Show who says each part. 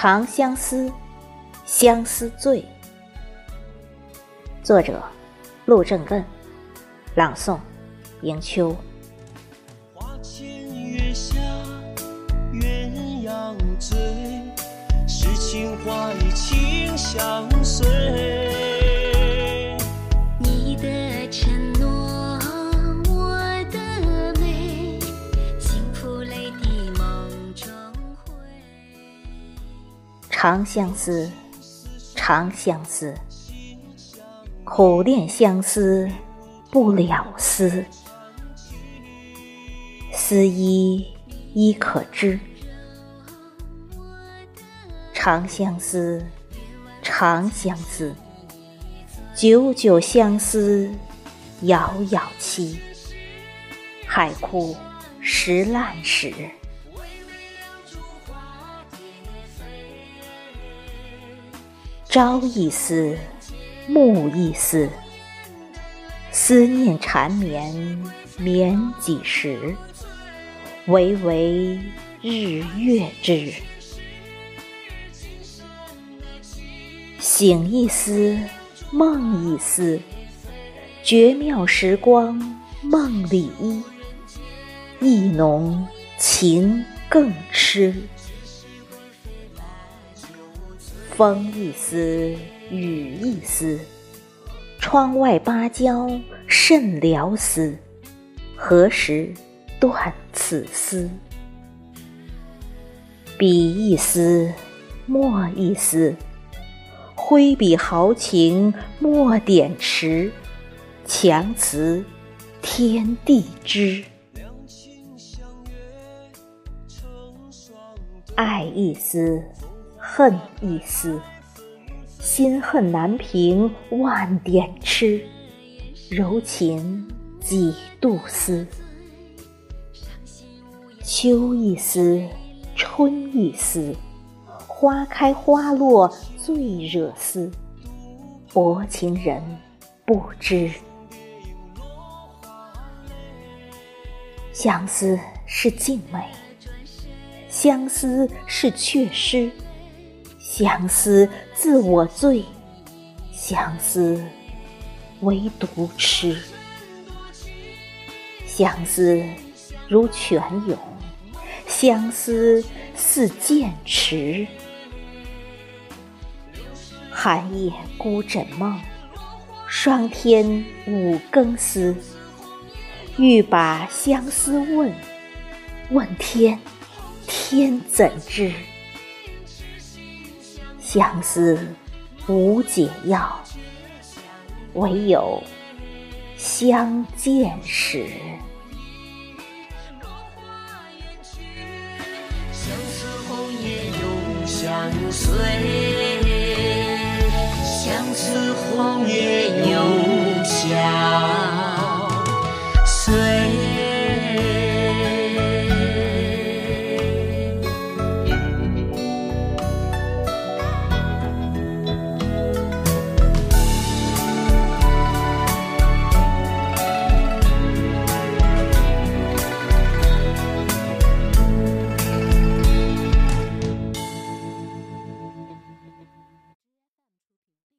Speaker 1: 长相思，相思醉。作者：陆正问，朗诵：迎秋。
Speaker 2: 花前月下，鸳鸯醉，诗情画意情相
Speaker 1: 长相思，长相思，苦恋相思不了思，思依依可知。长相思，长相思，久久相思，遥遥期。海枯石烂时。朝一丝，暮一丝，思念缠绵绵几时？唯唯日月之。醒一丝，梦一丝，绝妙时光梦里依，意浓情更痴。风一丝，雨一丝，窗外芭蕉甚撩丝，何时断此丝？笔一丝，墨一丝，挥笔豪情墨点迟，强词天地知。爱一丝。恨一丝，心恨难平万点痴，柔情几度思。秋一丝，春一丝，花开花落最惹思，薄情人不知。相思是静美，相思是却失。相思自我醉，相思唯独痴。相思如泉涌，相思似剑池。寒夜孤枕梦，霜天五更思。欲把相思问，问天，天怎知？相思无解药，唯有相见时。
Speaker 2: 相思红叶永相随，相思红叶永。